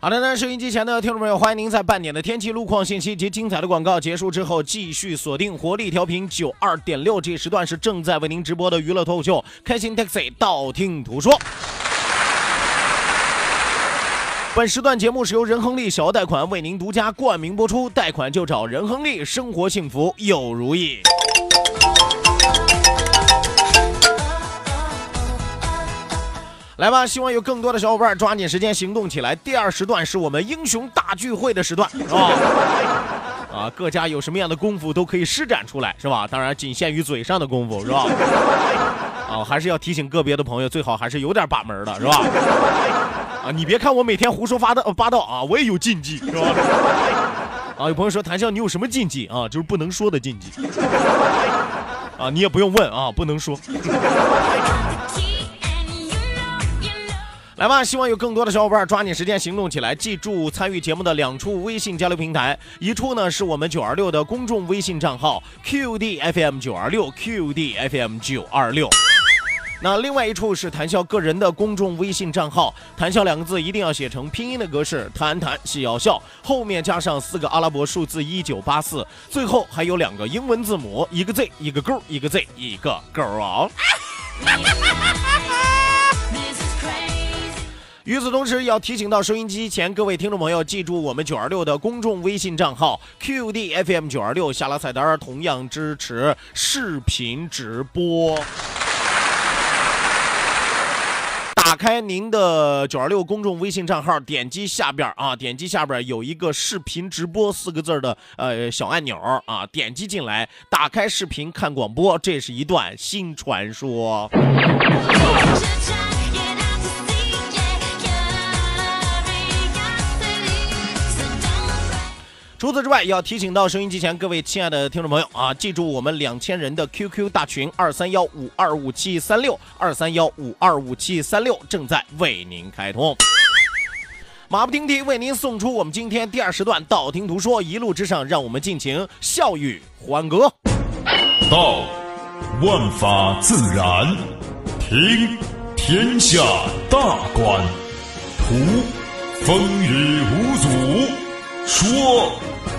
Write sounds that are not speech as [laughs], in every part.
好的呢，收音机前的听众朋友，欢迎您在半点的天气、路况信息及精彩的广告结束之后，继续锁定活力调频九二点六。这时段是正在为您直播的娱乐脱口秀《开心 Taxi》，道听途说。本时段节目是由仁亨利小额贷款为您独家冠名播出，贷款就找仁亨利，生活幸福又如意。来吧，希望有更多的小伙伴抓紧时间行动起来。第二时段是我们英雄大聚会的时段，是 [laughs] 吧？啊，各家有什么样的功夫都可以施展出来，是吧？当然仅限于嘴上的功夫，是吧？啊，[laughs] 还是要提醒个别的朋友，最好还是有点把门的，是吧？啊，你别看我每天胡说八道八道啊，我也有禁忌，是吧？[laughs] 啊，有朋友说谭笑，你有什么禁忌啊？就是不能说的禁忌。啊，你也不用问啊，不能说。来吧，希望有更多的小伙伴抓紧时间行动起来。记住参与节目的两处微信交流平台，一处呢是我们九二六的公众微信账号 QDFM 九二六 QDFM 九二六。那另外一处是谈笑个人的公众微信账号，谈笑两个字一定要写成拼音的格式，谈谈戏要笑，后面加上四个阿拉伯数字一九八四，最后还有两个英文字母，一个 Z 一个勾，一个 Z 一个勾啊。[laughs] 与此同时，要提醒到收音机前各位听众朋友，记住我们九二六的公众微信账号 QDFM 九二六，下拉菜单同样支持视频直播。打开您的九二六公众微信账号，点击下边啊，点击下边有一个视频直播四个字的呃小按钮啊，点击进来，打开视频看广播，这是一段新传说。除此之外，要提醒到收音机前各位亲爱的听众朋友啊，记住我们两千人的 QQ 大群二三幺五二五七三六二三幺五二五七三六正在为您开通。马不停蹄为您送出我们今天第二时段道听途说，一路之上，让我们尽情笑语欢歌。道，万法自然；听，天下大观；图，风雨无阻；说，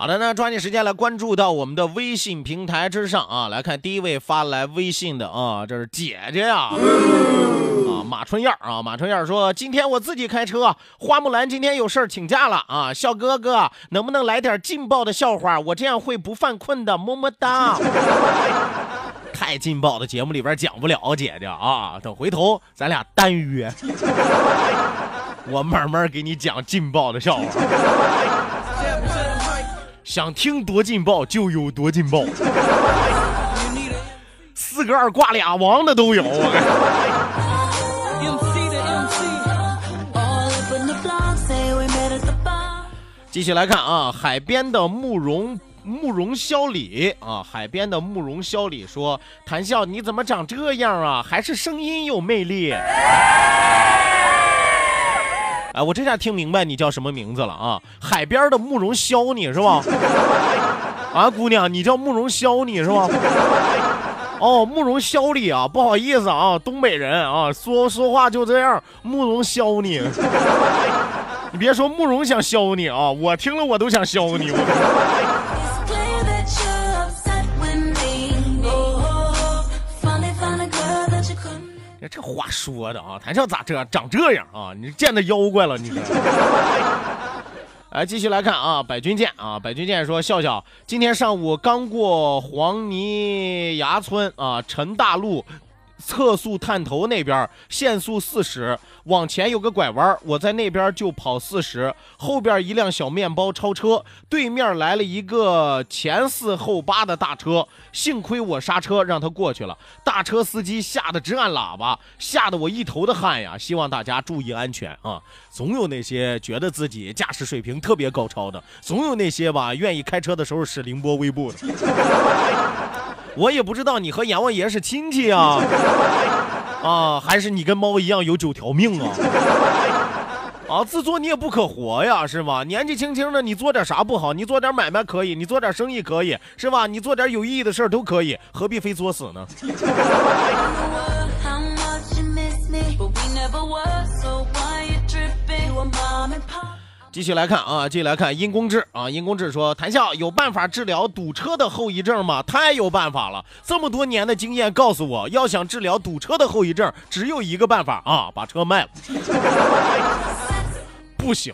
好的，那抓紧时间来关注到我们的微信平台之上啊，来看第一位发来微信的啊，这是姐姐呀，啊，马春燕啊，马春燕说，今天我自己开车，花木兰今天有事儿请假了啊，笑哥哥能不能来点劲爆的笑话？我这样会不犯困的，么么哒。[laughs] 太劲爆的节目里边讲不了，姐姐啊，等回头咱俩单约，[laughs] 我慢慢给你讲劲爆的笑话。想听多劲爆就有多劲爆，四个二挂俩王的都有。继续来看啊，海边的慕容慕容萧里啊，海边的慕容萧里说：“谭笑，你怎么长这样啊？还是声音有魅力。”，哎我这下听明白你叫什么名字了啊？海边的慕容削你是吧？啊，姑娘，你叫慕容削你是吧？哦，慕容削你啊，不好意思啊，东北人啊，说说话就这样，慕容削你。[laughs] 你别说慕容想削你啊，我听了我都想削你。我这话说的啊，谈笑咋这长这样啊？你见到妖怪了你说？来，[laughs] 继续来看啊，百军舰啊，百军舰说，笑笑，今天上午刚过黄泥崖村啊，陈大路。测速探头那边限速四十，往前有个拐弯，我在那边就跑四十，后边一辆小面包超车，对面来了一个前四后八的大车，幸亏我刹车让他过去了，大车司机吓得直按喇叭，吓得我一头的汗呀！希望大家注意安全啊！总有那些觉得自己驾驶水平特别高超的，总有那些吧愿意开车的时候使凌波微步的。我也不知道你和阎王爷是亲戚啊，啊，还是你跟猫一样有九条命啊？啊，自作孽不可活呀，是吧？年纪轻轻的，你做点啥不好？你做点买卖可以，你做点生意可以，是吧？你做点有意义的事儿都可以，何必非作死呢？继续来看啊，继续来看殷公志啊，殷公志说：“谈笑有办法治疗堵车的后遗症吗？太有办法了！这么多年的经验告诉我，要想治疗堵车的后遗症，只有一个办法啊，把车卖了。不行，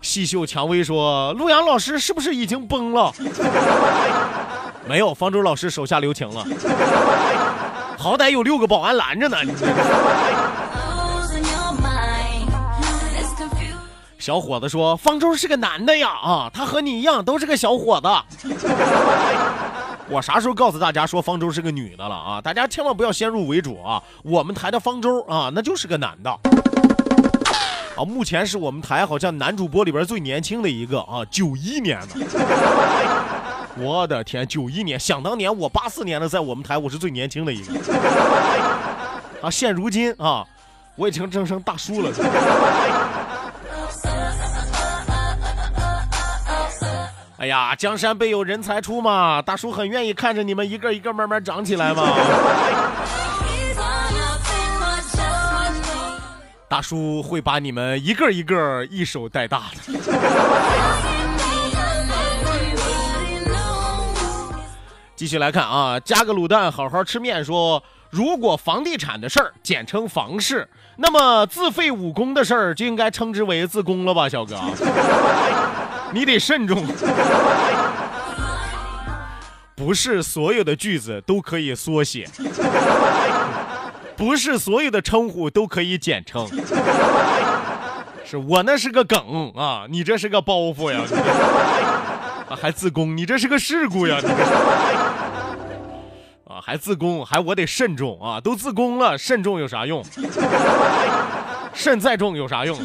细嗅蔷薇说：“陆阳老师是不是已经崩了？”没有，方舟老师手下留情了。好歹有六个保安拦着呢。你小伙子说：“方舟是个男的呀，啊，他和你一样都是个小伙子。”我啥时候告诉大家说方舟是个女的了啊？大家千万不要先入为主啊！我们台的方舟啊，那就是个男的。啊，目前是我们台好像男主播里边最年轻的一个啊，九一年的。我的天，九一年，想当年我八四年的，在我们台我是最年轻的一个。啊，现如今啊，我已经升成大叔了。哎呀，江山辈有人才出嘛，大叔很愿意看着你们一个一个慢慢长起来嘛。大叔会把你们一个一个一手带大的。继续来看啊，加个卤蛋，好好吃面说，如果房地产的事儿简称房事，那么自废武功的事儿就应该称之为自宫了吧，小哥？[laughs] 你得慎重。不是所有的句子都可以缩写，不是所有的称呼都可以简称。是我那是个梗啊，你这是个包袱呀，你这啊还自宫，你这是个事故呀，你这是啊还自宫，还我得慎重啊，都自宫了，慎重有啥用？[laughs] 慎再重有啥用？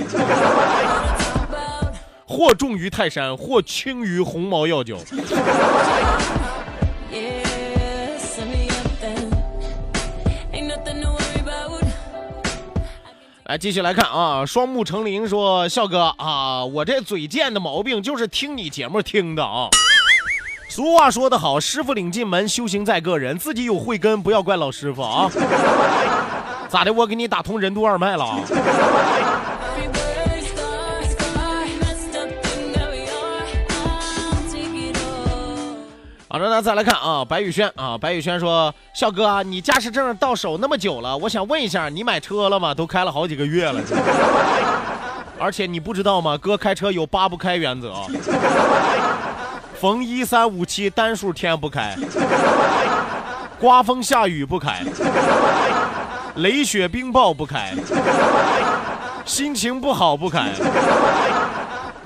或重于泰山，或轻于鸿毛药酒。[laughs] [laughs] 来，继续来看啊，双目成林说：“笑哥啊，我这嘴贱的毛病就是听你节目听的啊。俗话说得好，师傅领进门，修行在个人，自己有慧根，不要怪老师傅啊。[laughs] 咋的？我给你打通任督二脉了啊.好的，那再来看啊，白宇轩啊，白宇轩说：笑哥啊，你驾驶证到手那么久了，我想问一下，你买车了吗？都开了好几个月了。[laughs] 而且你不知道吗？哥开车有八不开原则，逢一三五七单数天不开，刮风下雨不开，雷雪冰雹不开，心情不好不开。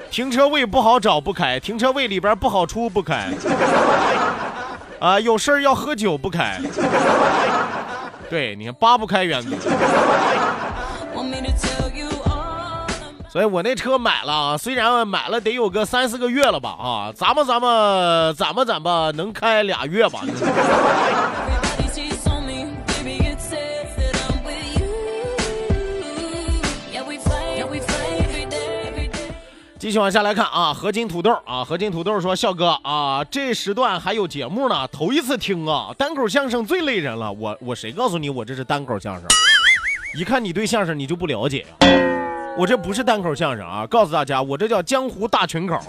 停车位不好找不开，停车位里边不好出不开，啊，有事儿要喝酒不开。对，你看八不开原则，我那车买了，虽然买了得有个三四个月了吧啊，咱们咱们咱们咱吧能开俩月吧。继续往下来看啊，合金土豆啊，合金土豆说，笑哥啊，这时段还有节目呢，头一次听啊，单口相声最累人了，我我谁告诉你我这是单口相声，一看你对相声你就不了解。我这不是单口相声啊，告诉大家，我这叫江湖大群口，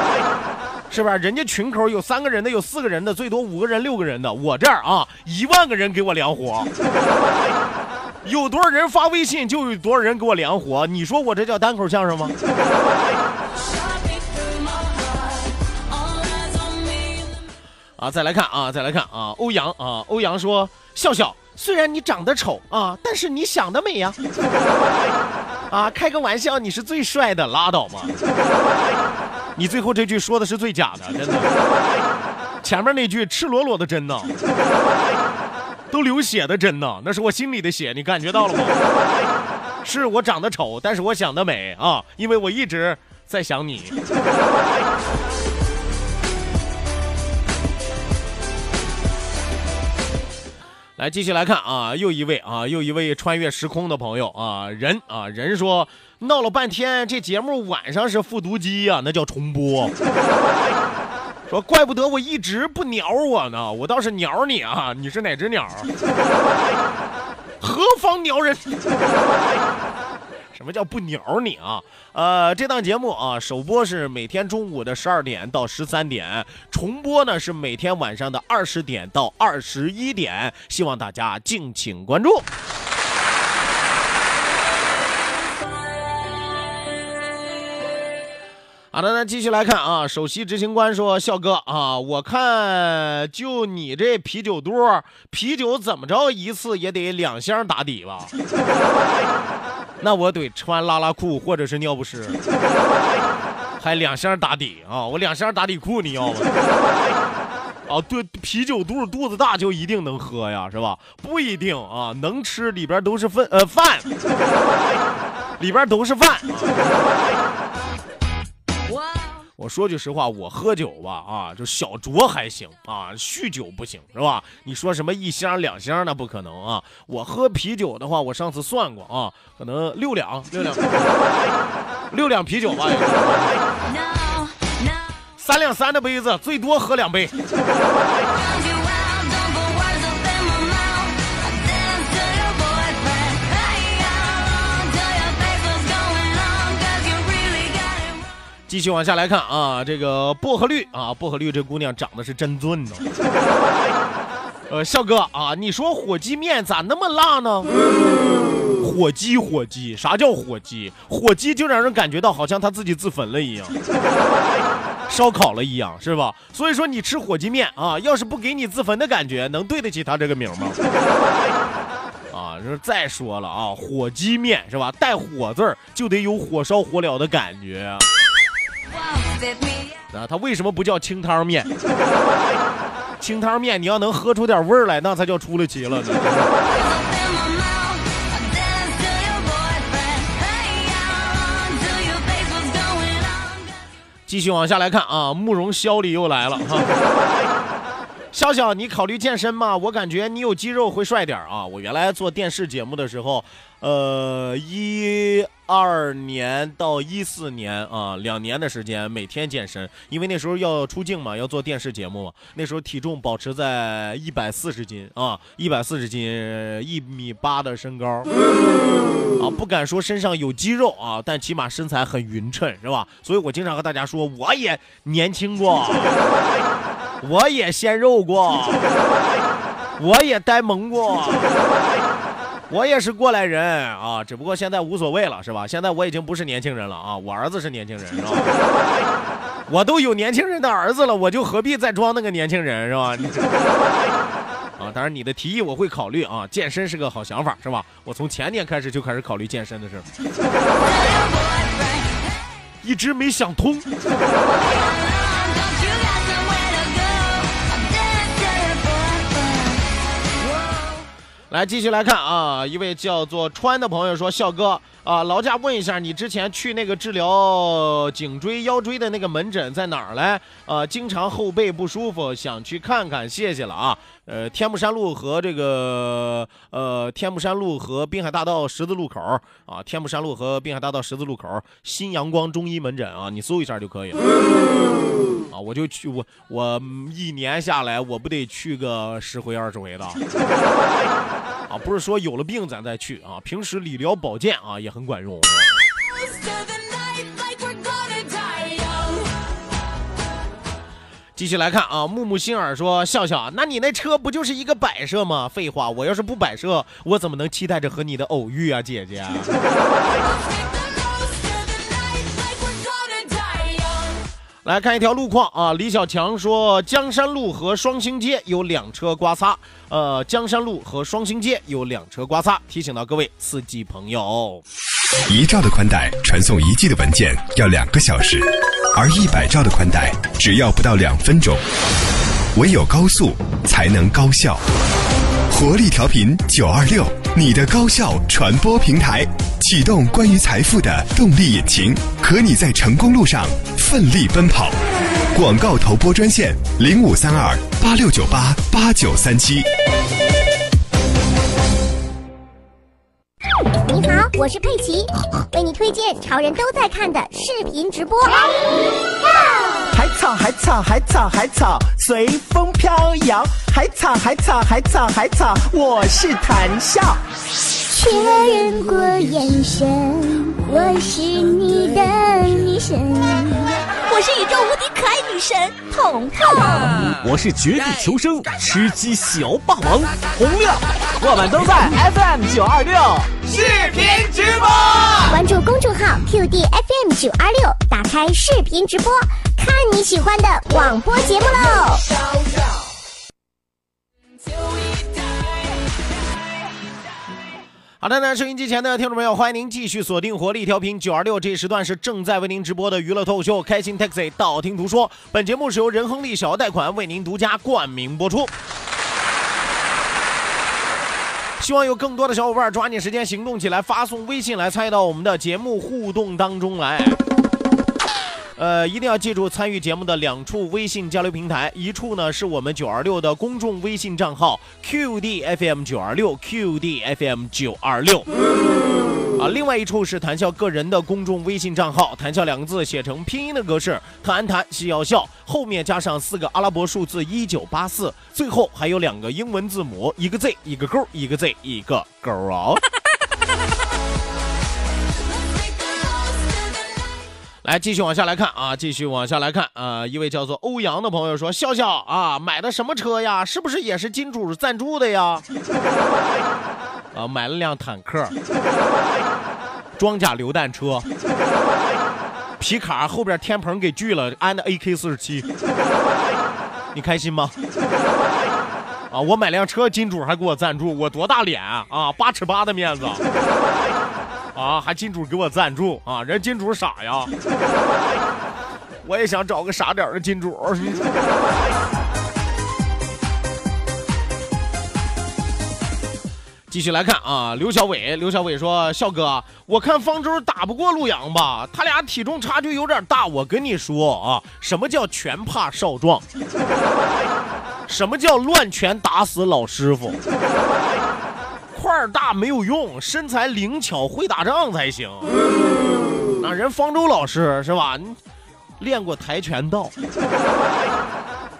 [laughs] 是吧？人家群口有三个人的，有四个人的，最多五个人、六个人的，我这儿啊，一万个人给我量活。[laughs] ”有多少人发微信，就有多少人给我量活。你说我这叫单口相声吗？[laughs] 啊，再来看啊，再来看啊，欧阳啊，欧阳说：笑笑，虽然你长得丑啊，但是你想得美呀、啊。开个玩笑，你是最帅的，拉倒吧。[laughs] 你最后这句说的是最假的，真的。前面那句赤裸裸的真呢。都流血的真呢，那是我心里的血，你感觉到了吗？是我长得丑，但是我想得美啊，因为我一直在想你。来，继续来看啊，又一位啊，又一位穿越时空的朋友啊，人啊，人说闹了半天，这节目晚上是复读机呀、那叫重播。[laughs] 说怪不得我一直不鸟我呢，我倒是鸟你啊！你是哪只鸟？[laughs] 何方鸟人？什么叫不鸟你啊？呃，这档节目啊，首播是每天中午的十二点到十三点，重播呢是每天晚上的二十点到二十一点，希望大家敬请关注。好的，那继续来看啊。首席执行官说：“笑哥啊，我看就你这啤酒肚，啤酒怎么着一次也得两箱打底吧？[laughs] 那我得穿拉拉裤或者是尿不湿，还两箱打底啊！我两箱打底裤你要吗？哦，对，啤酒肚肚子大就一定能喝呀，是吧？不一定啊，能吃里边都是饭呃饭，里边都是饭。啊”我说句实话，我喝酒吧啊，就小酌还行啊，酗酒不行是吧？你说什么一箱两箱那不可能啊！我喝啤酒的话，我上次算过啊，可能六两六两六两啤酒吧，三两三的杯子，最多喝两杯。[laughs] 继续往下来看啊，这个薄荷绿啊，薄荷绿这姑娘长得是真俊呢。呃，笑哥啊，你说火鸡面咋那么辣呢？火鸡，火鸡，啥叫火鸡？火鸡就让人感觉到好像他自己自焚了一样，烧烤了一样，是吧？所以说你吃火鸡面啊，要是不给你自焚的感觉，能对得起他这个名吗？啊，这再说了啊，火鸡面是吧？带火字儿就得有火烧火燎的感觉啊。他，为什么不叫清汤面？[laughs] 清汤面你要能喝出点味儿来，那才叫出了奇了。继续往下来看啊，慕容潇里又来了哈。[laughs] 笑笑，你考虑健身吗？我感觉你有肌肉会帅点啊。我原来做电视节目的时候，呃，一二年到一四年啊，两年的时间每天健身，因为那时候要出镜嘛，要做电视节目嘛。那时候体重保持在一百四十斤啊，一百四十斤，一米八的身高啊，不敢说身上有肌肉啊，但起码身材很匀称，是吧？所以我经常和大家说，我也年轻过。[laughs] 我也鲜肉过，我也呆萌过，我也是过来人啊，只不过现在无所谓了，是吧？现在我已经不是年轻人了啊，我儿子是年轻人，是吧？[laughs] 我都有年轻人的儿子了，我就何必再装那个年轻人，是吧？[laughs] 啊，当然你的提议我会考虑啊，健身是个好想法，是吧？我从前年开始就开始考虑健身的事儿，[laughs] 一直没想通。来，继续来看啊，一位叫做川的朋友说：“笑哥啊，劳驾问一下，你之前去那个治疗颈椎、腰椎的那个门诊在哪儿嘞？啊，经常后背不舒服，想去看看，谢谢了啊。呃，天目山路和这个呃天目山路和滨海大道十字路口啊，天目山路和滨海大道十字路口新阳光中医门诊啊，你搜一下就可以了。啊，我就去我我一年下来，我不得去个十回二十回的。啊，不是说有了病咱再去啊，平时理疗保健啊也很管用。继续来看啊，木木心儿说：“笑笑，那你那车不就是一个摆设吗？废话，我要是不摆设，我怎么能期待着和你的偶遇啊，姐姐？”来看一条路况啊，李小强说：“江山路和双星街有两车刮擦，呃，江山路和双星街有两车刮擦，提醒到各位司机朋友。”一兆的宽带传送一 G 的文件要两个小时，而一百兆的宽带只要不到两分钟。唯有高速才能高效。活力调频九二六，你的高效传播平台，启动关于财富的动力引擎，和你在成功路上奋力奔跑。广告投播专线零五三二八六九八八九三七。你好，我是佩奇，为你推荐潮人都在看的视频直播。海草海草海草海草随风飘摇，海草海草海草海草，我是谈笑。确认过眼神，我是你的女神。我是宇宙无敌可爱女神彤彤，我是绝地求生吃鸡小霸王洪亮，我们都在 FM 九二六视频直播，关注公众号 QD FM 九二六，打开视频直播，看你喜欢的广播节目喽。好的呢，收音机前的听众朋友，欢迎您继续锁定活力调频九二六，这一时段是正在为您直播的娱乐脱口秀《开心 Taxi》，道听途说。本节目是由仁亨利小额贷款为您独家冠名播出。希望有更多的小伙伴抓紧时间行动起来，发送微信来参与到我们的节目互动当中来。呃，一定要记住参与节目的两处微信交流平台，一处呢是我们九二六的公众微信账号 QDFM 九二六 QDFM 九二六，啊，另外一处是谈笑个人的公众微信账号，谈笑两个字写成拼音的格式，谈谈笑要笑，后面加上四个阿拉伯数字一九八四，最后还有两个英文字母，一个 Z 一个勾，一个 Z 一个勾啊。来，继续往下来看啊，继续往下来看啊。一位叫做欧阳的朋友说：“笑笑啊，买的什么车呀？是不是也是金主赞助的呀？” [laughs] 啊，买了辆坦克，装甲榴弹车，皮卡后边天棚给锯了，安的 AK 四十七，你开心吗？啊，我买辆车，金主还给我赞助，我多大脸啊？八尺八的面子。啊，还金主给我赞助啊！人金主傻呀，我也想找个傻点的金主。继续来看啊，刘小伟，刘小伟说：“笑哥，我看方舟打不过陆阳吧？他俩体重差距有点大。我跟你说啊，什么叫拳怕少壮？[laughs] 什么叫乱拳打死老师傅？”大没有用，身材灵巧会打仗才行。那人方舟老师是吧？练过跆拳道，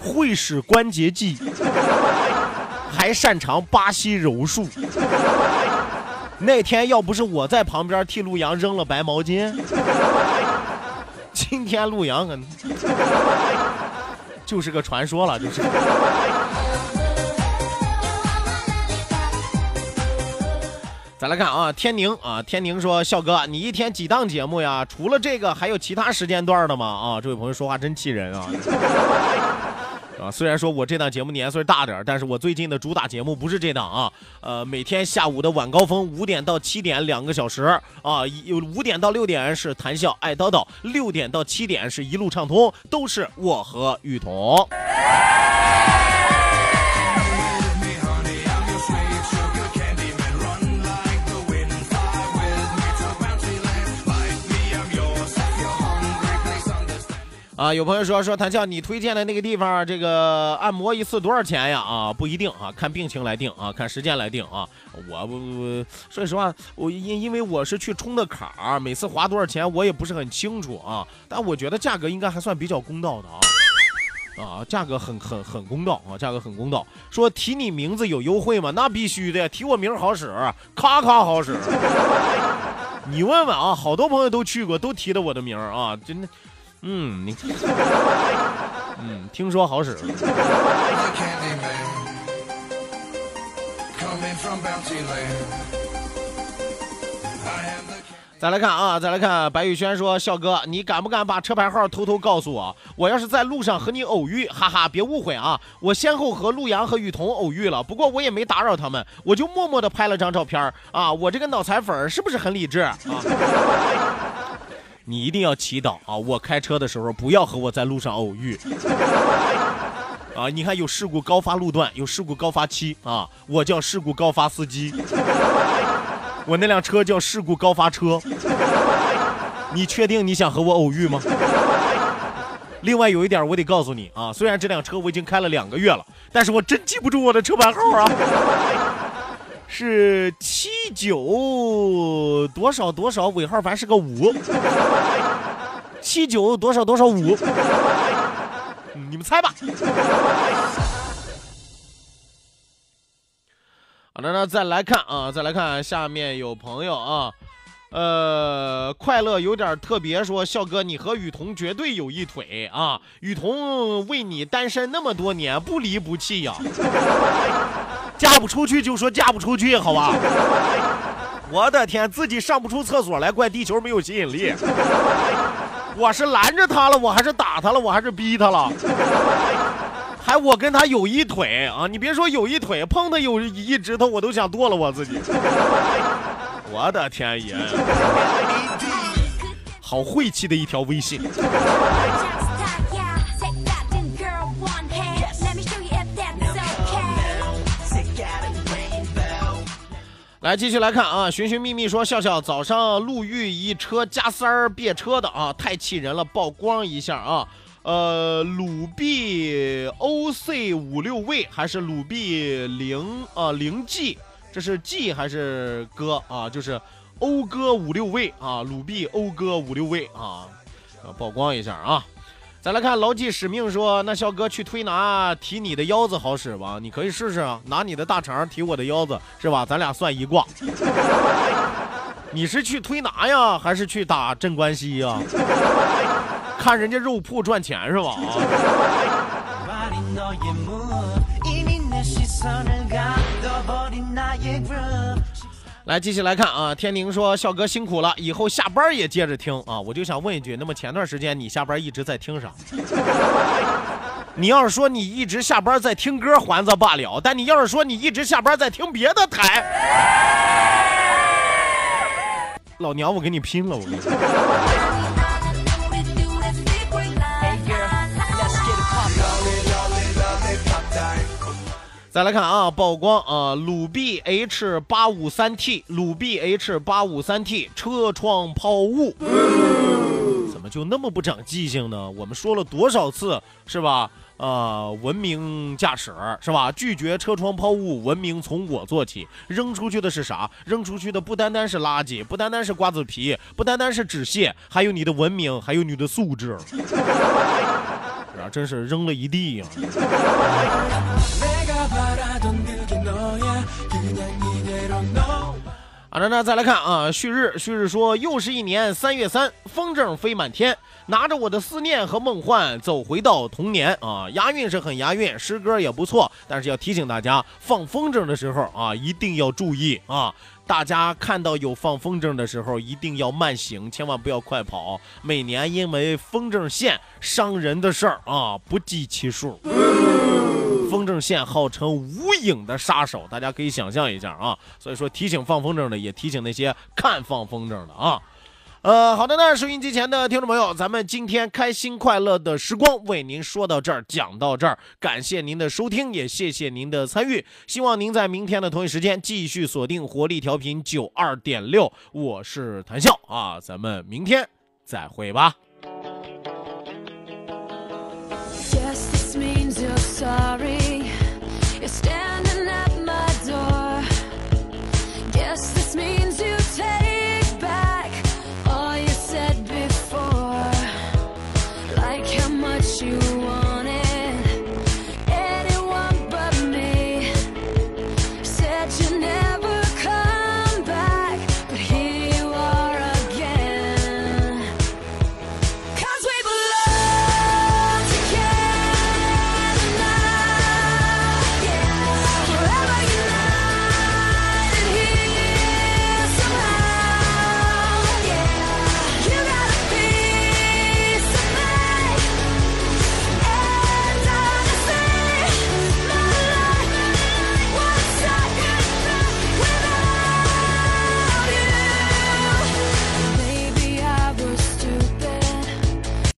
会使关节技，还擅长巴西柔术。那天要不是我在旁边替陆阳扔了白毛巾，今天陆阳可能就是个传说了，就是。再来看啊，天宁啊，天宁说：“笑哥，你一天几档节目呀？除了这个，还有其他时间段的吗？”啊，这位朋友说话真气人啊！[laughs] 啊，虽然说我这档节目年岁大点但是我最近的主打节目不是这档啊。呃，每天下午的晚高峰五点到七点两个小时啊，有五点到六点是谈笑爱叨叨，六点到七点是一路畅通，都是我和雨桐。啊，有朋友说说谭笑，你推荐的那个地方，这个按摩一次多少钱呀？啊，不一定啊，看病情来定啊，看时间来定啊。我不不，说实话，我因因为我是去充的卡，每次花多少钱我也不是很清楚啊。但我觉得价格应该还算比较公道的啊。啊，价格很很很公道啊，价格很公道。说提你名字有优惠吗？那必须的，提我名好使，咔咔好使。[laughs] 你问问啊，好多朋友都去过，都提的我的名啊，真的。嗯，你，嗯，听说好使。再来看啊，再来看，白宇轩说：“笑哥，你敢不敢把车牌号偷偷告诉我？我要是在路上和你偶遇，哈哈，别误会啊！我先后和陆阳和雨桐偶遇了，不过我也没打扰他们，我就默默的拍了张照片啊！我这个脑残粉是不是很理智啊？”你一定要祈祷啊！我开车的时候不要和我在路上偶遇 [laughs] 啊！你看有事故高发路段，有事故高发期啊！我叫事故高发司机，我那辆车叫事故高发车。你确定你想和我偶遇吗？另外有一点我得告诉你啊，虽然这辆车我已经开了两个月了，但是我真记不住我的车牌号啊。是七九多少多少尾号，反是个五。七九多少多少五，你们猜吧。好的，那再来看啊，再来看下面有朋友啊，呃，快乐有点特别，说笑哥，你和雨桐绝对有一腿啊！雨桐为你单身那么多年，不离不弃呀。嫁不出去就说嫁不出去，好吧？[laughs] 我的天，自己上不出厕所来，怪地球没有吸引力。我是拦着他了，我还是打他了，我还是逼他了？还我跟他有一腿啊！你别说有一腿，碰他有一指头，我都想剁了我自己。我的天爷！好晦气的一条微信。来继续来看啊，寻寻觅觅说笑笑早上路遇一车加塞儿别车的啊，太气人了，曝光一下啊，呃，鲁 B O C 五六位还是鲁 B 零啊零 G，这是 G 还是哥啊？就是欧哥五六位啊，鲁 B 欧哥五六位啊，曝光一下啊。再来看牢记使命，说那肖哥去推拿提你的腰子好使吧？你可以试试啊，拿你的大肠提我的腰子，是吧？咱俩算一卦。[laughs] 你是去推拿呀，还是去打镇关西呀？看人家肉铺赚钱是吧？[laughs] 来，继续来看啊！天宁说：“笑哥辛苦了，以后下班也接着听啊！”我就想问一句，那么前段时间你下班一直在听啥？[laughs] 你要是说你一直下班在听歌，还则罢了；但你要是说你一直下班在听别的台，[laughs] 老娘我跟你拼了！我跟你再来看啊，曝光啊，鲁 B H 八五三 T，鲁 B H 八五三 T 车窗抛物，怎么就那么不长记性呢？我们说了多少次是吧？啊，文明驾驶是吧？拒绝车窗抛物，文明从我做起。扔出去的是啥？扔出去的不单单是垃圾，不单单是瓜子皮，不单单是纸屑，还有你的文明，还有你的素质。[laughs] 啊，真是扔了一地呀！的，那再来看啊，旭日，旭日说，又是一年三月三，风筝飞满天，拿着我的思念和梦幻，走回到童年啊，押韵是很押韵，诗歌也不错，但是要提醒大家，放风筝的时候啊，一定要注意啊。大家看到有放风筝的时候，一定要慢行，千万不要快跑。每年因为风筝线伤人的事儿啊，不计其数。风筝线号称无影的杀手，大家可以想象一下啊。所以说，提醒放风筝的，也提醒那些看放风筝的啊。呃，好的呢，收音机前的听众朋友，咱们今天开心快乐的时光为您说到这儿，讲到这儿，感谢您的收听，也谢谢您的参与。希望您在明天的同一时间继续锁定活力调频九二点六，我是谭笑啊，咱们明天再会吧。sorry. Stand.